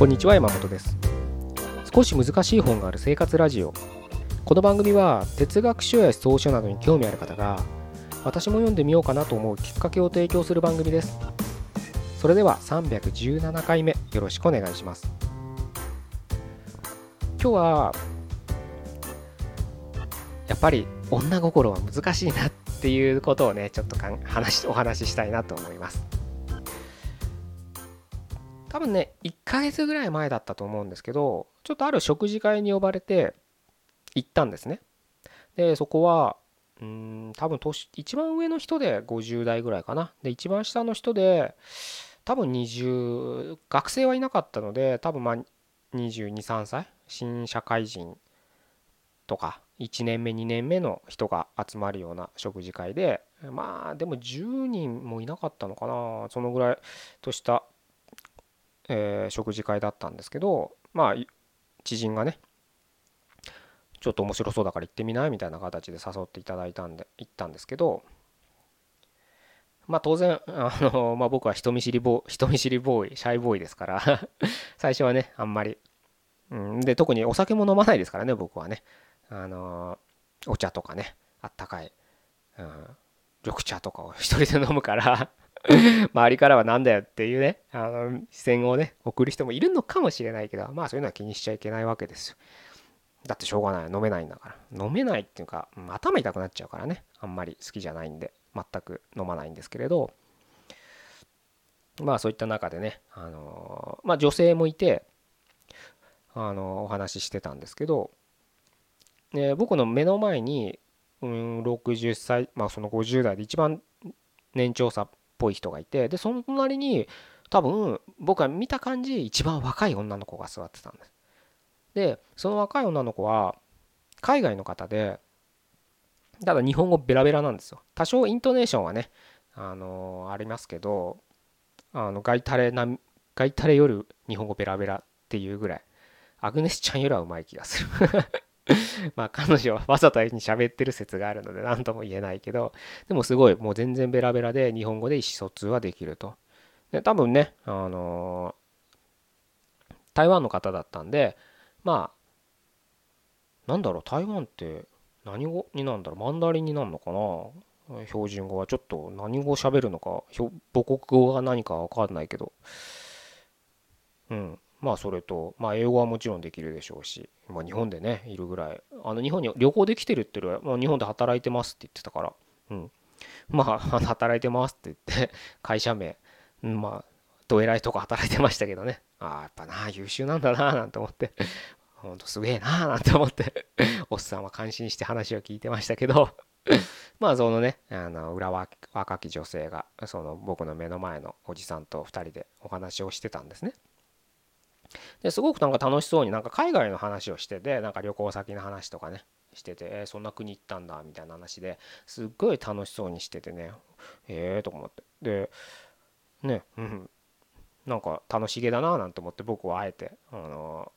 こんにちは山本です。少し難しい本がある生活ラジオ。この番組は哲学書や思想書などに興味ある方が私も読んでみようかなと思うきっかけを提供する番組です。それでは317回目よろしくお願いします。今日はやっぱり女心は難しいなっていうことをねちょっとかん話お話ししたいなと思います。多分ね1ヶ月ぐらい前だったと思うんですけどちょっとある食事会に呼ばれて行ったんですね。でそこはうん多分年一番上の人で50代ぐらいかな。で一番下の人で多分20学生はいなかったので多分まあ223歳？新社会人とか1年目2年目の人が集まるような食事会でまあでも10人もいなかったのかな。そのぐらいとした、えー、食事会だったんですけどまあ知人がねちょっと面白そうだから行ってみないみたいな形で誘っていただいたんで行ったんですけどまあ当然あの、まあ、僕は人見知りボー人見知りボーイシャイボーイですから 最初はねあんまり、うん、で特にお酒も飲まないですからね僕はね。あのお茶とかねあったかい、うん、緑茶とかを一人で飲むから。周りからは何だよっていうねあの視線をね送る人もいるのかもしれないけどまあそういうのは気にしちゃいけないわけですよ。だってしょうがない。飲めないんだから。飲めないっていうか頭痛くなっちゃうからね。あんまり好きじゃないんで全く飲まないんですけれど。まあそういった中でねあのまあ女性もいてあのお話ししてたんですけど、ね、僕の目の前に、うん、60歳まあその50代で一番年長さぽい人がいてでその隣に多分僕は見た感じ一番若い女の子が座ってたんです。でその若い女の子は海外の方でただ日本語ベラベラなんですよ。多少イントネーションはねあのー、ありますけどあのガイタレなガイタレより日本語ベラベラっていうぐらい。アグネスちゃんよりはうまい気がする。まあ彼女はわざとに喋ってる説があるので何とも言えないけどでもすごいもう全然ベラベラで日本語で意思疎通はできると。で多分ねあのー、台湾の方だったんでまあなんだろう台湾って何語になんだろうマンダリンになるのかな？標準語はちょっと何語喋るのか母国語が何か分かんないけど。うん。まあそれとまあ英語はもちろんできるでしょうし、まあ、日本でねいるぐらい。あの日本に旅行できてるっていうよりは、まあ、日本で働いてますって言ってたから。うん。まあ 働いてますって言って会社名。まあどえらいとこ働いてましたけどね。ああやっぱな優秀なんだななんて思って。ほんとすげえななんて思って。おっさんは感心して話を聞いてましたけど。まあそのねあの裏若き女性がその僕の目の前のおじさんと2人でお話をしてたんですね。ですごくなんか楽しそうになんか海外の話をしててなんか旅行先の話とかねしてて、えー、そんな国行ったんだみたいな話ですっごい楽しそうにしててねええー、と思って。でねうん。なんか楽しげだななんて思って僕はあえてあの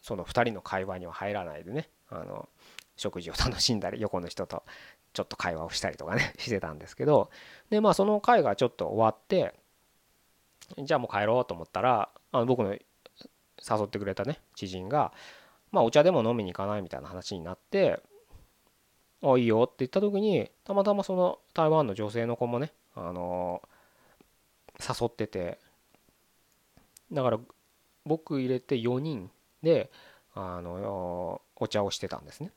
その2人の会話には入らないでねあの食事を楽しんだり横の人とちょっと会話をしたりとかね してたんですけどでまあその会がちょっと終わってじゃあもう帰ろうと思ったらあの僕の誘ってくれたね知人が。まあお茶でも飲みに行かないみたいな話になって「あいいよ」って言った時にたまたまその台湾の女性の子もねあの誘ってて。だから僕入れて4人であのお茶をしてたんですね。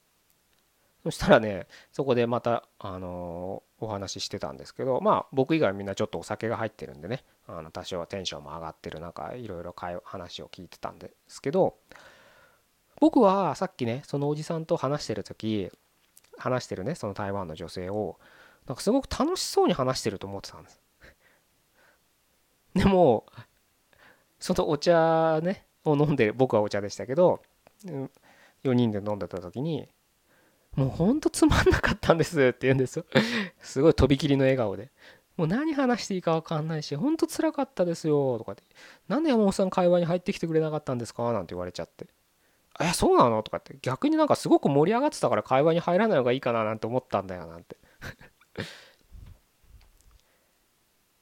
そしたらねそこでまたあのお話ししてたんですけどまあ僕以外みんなちょっとお酒が入ってるんでねあの多少はテンションも上がってる中いろいろ話を聞いてたんですけど僕はさっきねそのおじさんと話してる時話してるねその台湾の女性をなんかすごく楽しそうに話してると思ってたんです。でもそのお茶ねを飲んで僕はお茶でしたけど4人で飲んでた時にもうほんとつまんなかったんですって言うんですよ。すごいとびきりの笑顔で。もう何話していいか分かんないしほんとつらかったですよとかって。なんで山本さん会話に入ってきてくれなかったんですかなんて言われちゃって。えそうなの？とかって。逆になんかすごく盛り上がってたから会話に入らない方がいいかななんて思ったんだよなんて。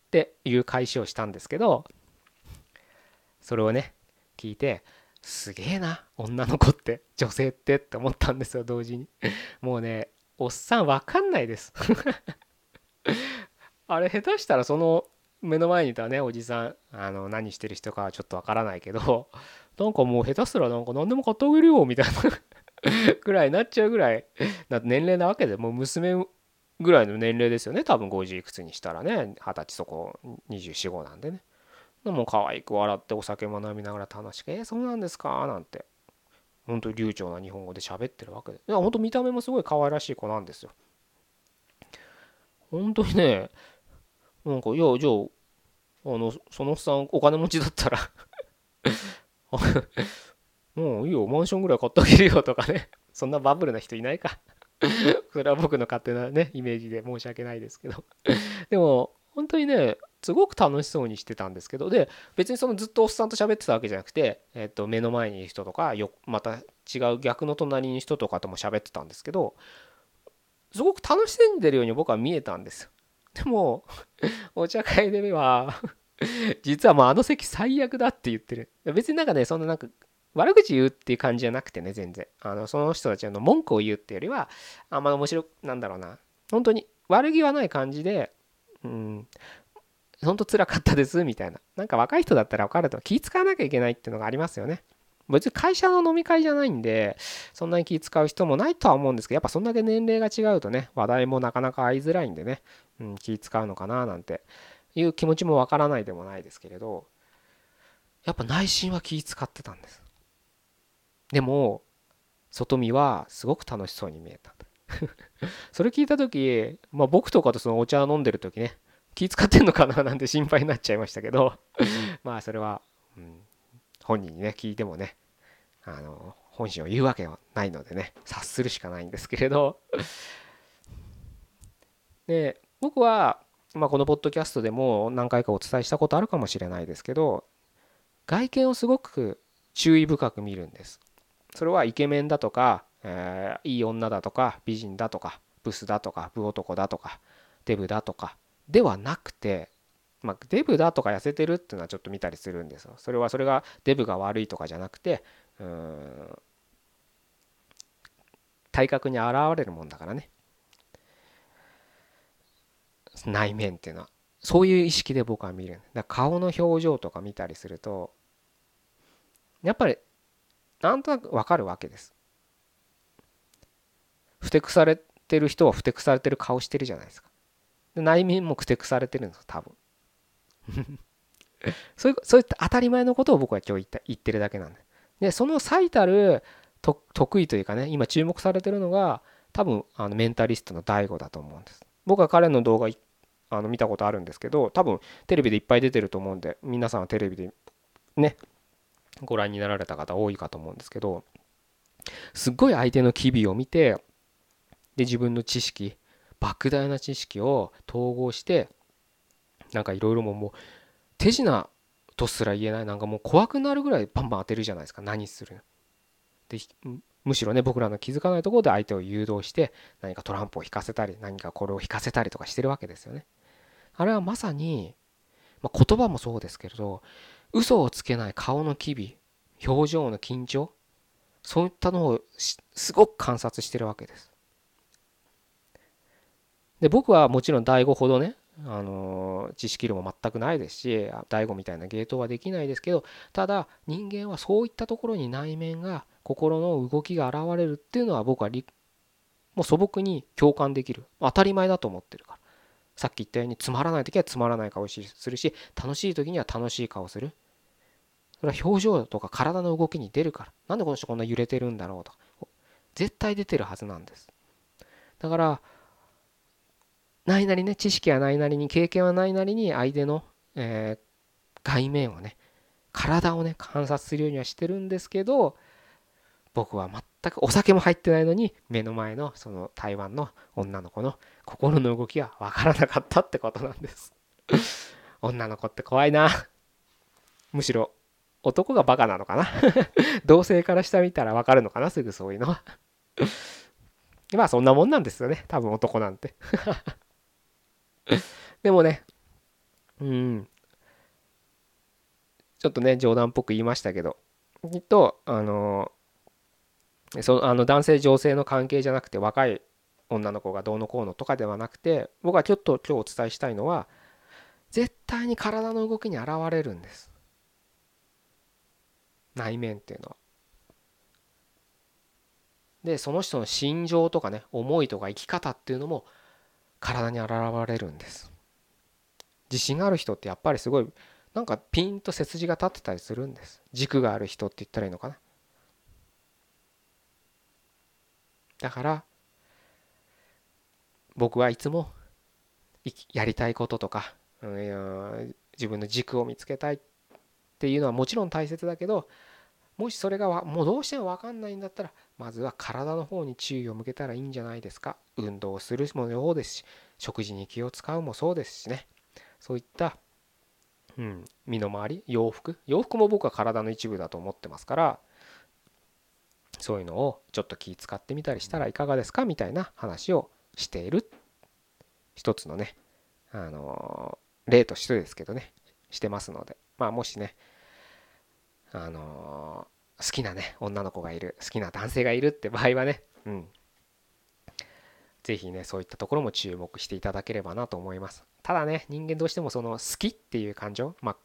っていう返しをしたんですけどそれをね聞いてすげえな女の子って女性ってって思ったんですよ同時に。もうねおっさんわかんないです。あれ下手したらその目の前にいたねおじさんあの何してる人かはちょっとわからないけどなんかもう下手すらなんか何でも買ってあげるよみたいなぐらいになっちゃうぐらいな年齢なわけでもう娘ぐらいの年齢ですよね多分50いくつにしたらね二十歳そこ245なんでね。でも可愛く笑ってお酒も飲みながら楽しく「えー、そうなんですか?」なんて。本当に流暢な日本語で喋ってるわけで。いや本当見た目もすごい可愛らしい子なんですよ。本当にねなんかいやじゃああのそのおっさんお金持ちだったら もういいよマンションぐらい買ってあげるよとかね。そんなバブルな人いないか。それは僕の勝手なねイメージで申し訳ないですけど。でも本当にねすごく楽しそうにしてたんですけどで別にそのずっとおっさんと喋ってたわけじゃなくて、えっと目の前にいる人とかよまた違う逆の隣に人とかとも喋ってたんですけどすごく楽しんでるように僕は見えたんです。よでも お茶会で目は 実はもうあの席最悪だって言ってる。別になんかねそんななんか悪口言うっていう感じじゃなくてね全然。あのその人たちの文句を言うっていうよりはあんま面白なんだろうな。本当に悪気はない感じでうん。本当辛かったです？みたいな。なんか若い人だったら分かると気使わなきゃいけないっていうのがありますよね。別に会社の飲み会じゃないんでそんなに気使う人もないとは思うんですけどやっぱそんだけ年齢が違うとね話題もなかなか合いづらいんでね、うん、気使うのかななんていう気持ちもわからないでもないですけれどやっぱ内心は気使ってたんです。でも外見はすごく楽しそうに見えた。それ聞いた時、まあ、僕とかとそのお茶飲んでる時ね気使ってんのかな なんて心配になっちゃいましたけどまあそれは、うん、本人にね聞いてもねあの本心を言うわけはないのでね察するしかないんですけれど。で僕は、まあ、このポッドキャストでも何回かお伝えしたことあるかもしれないですけど外見をすごく注意深く見るんです。それはイケメンだとか、えー、いい女だとか美人だとかブスだとかブ男だとかデブだとかではなくて、まあ、デブだとか痩せてるっていうのはちょっと見たりするんですよ。それはそれがデブが悪いとかじゃなくてうん体格に現れるもんだからね。内面っていうのは。そういう意識で僕は見る。だ顔の表情とか見たりするとやっぱりなんとなくわかるわけです。ふてくされてる人はふてくされてる顔してるじゃないですか。で内面もくてくされてるんですよ多分。そういうそういった当たり前のことを僕は今日言言ってるだけなんで。でその最たる得意というかね今注目されてるのが多分あのメンタリストの DAIGO だと思うんです。僕は彼の動画あの見たことあるんですけど多分テレビでいっぱい出てると思うんで皆さんはテレビでねご覧になられた方多いかと思うんですけどすっごい相手の機微を見てで自分の知識莫大な知識を統合してなんかいろいろももう手品とすら言えないなんかもう怖くなるぐらいバンバン当てるじゃないですか何する。でむしろね僕らの気づかないところで相手を誘導して何かトランプを引かせたり何かこれを引かせたりとかしてるわけですよね。あれはまさに、まあ、言葉もそうですけれど嘘をつけない顔の機微表情の緊張そういったのをすごく観察してるわけです。で僕はもちろん大悟ほどねあの知識量も全くないですし大悟みたいな芸当はできないですけどただ人間はそういったところに内面が心の動きが現れるっていうのは僕はもう素朴に共感できる。当たり前だと思ってるから。さっき言ったようにつまらない時はつまらない顔するし楽しい時には楽しい顔する。それは表情とか体の動きに出るから。なんでこの人こんな揺れてるんだろうとか。絶対出てるはずなんです。だからないなりね知識はないなりに経験はないなりに相手の、えー、外面をね体をね観察するようにはしてるんですけど僕は全くお酒も入ってないのに目の前のその台湾の女の子の心の動きは分からなかったってことなんです。女の子って怖いな。むしろ男がバカなのかな。同性から下見たら分かるのかなすぐそういうのは。まあそんなもんなんですよね。多分男なんて。でもね、うん。ちょっとね、冗談っぽく言いましたけど、きっとあのそあの男性女性の関係じゃなくて若い女の子がどうのこうのとかではなくて僕はちょっと今日お伝えしたいのは絶対に体の動きに現れるんです内面っていうのは。でその人の心情とかね思いとか生き方っていうのも体に現れるんです。自信がある人ってやっぱりすごいなんかピンと背筋が立ってたりするんです。軸がある人って言ったらいいのかな。だから僕はいつもやりたいこととか、自分の軸を見つけたいっていうのはもちろん大切だけどもしそれがもうどうしても分かんないんだったらまずは体の方に注意を向けたらいいんじゃないですか。運動をするもそうですし食事に気を使うもそうですしね。そういった、うん、身の回り洋服。洋服も僕は体の一部だと思ってますからそういうのをちょっと気使ってみたりしたらいかがですかみたいな話をしている。一つのねあの例としてですけどねしてますので。まあもしねあの好きなね女の子がいる好きな男性がいるって場合はねうん。是非ねそういったところも注目していただければなと思います。ただね人間どうしてもその好きっていう感情まあ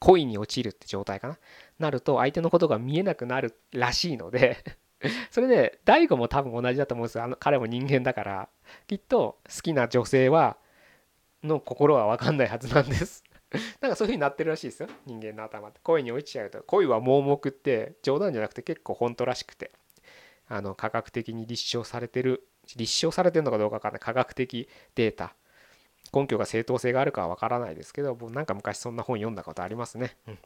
恋に陥るって状態かななると相手のことが見えなくなるらしいので それで大悟も多分同じだと思うんですよ。あの彼も人間だからきっと好きな女性はの心は分かんないはずなんです。なんかそういう風になってるらしいですよ。人間の頭って。恋に落ちちゃうと。恋は盲目って冗談じゃなくて結構本当らしくて。あの科学的に立証されてる立証されてるのかどうかわかんない。科学的データ。根拠が正当性があるかはわからないですけど僕なんか昔そんな本読んだことありますね、うん、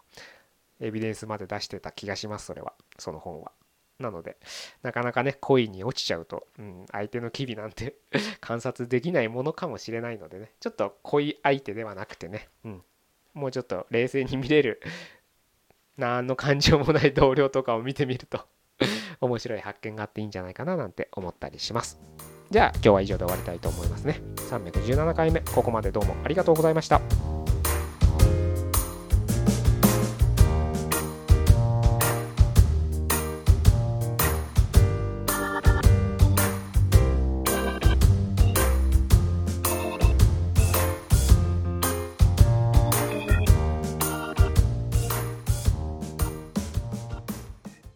エビデンスまで出してた気がしますそれは。その本は。なのでなかなかね恋に落ちちゃうと、うん、相手の機微なんて 観察できないものかもしれないのでね。ちょっと恋相手ではなくてね、うん、もうちょっと冷静に見れる 何の感情もない同僚とかを見てみると 面白い発見があっていいんじゃないかななんて思ったりします。じゃあ今日は以上で終わりたいと思いますね。317回目ここまでどうもありがとうございました。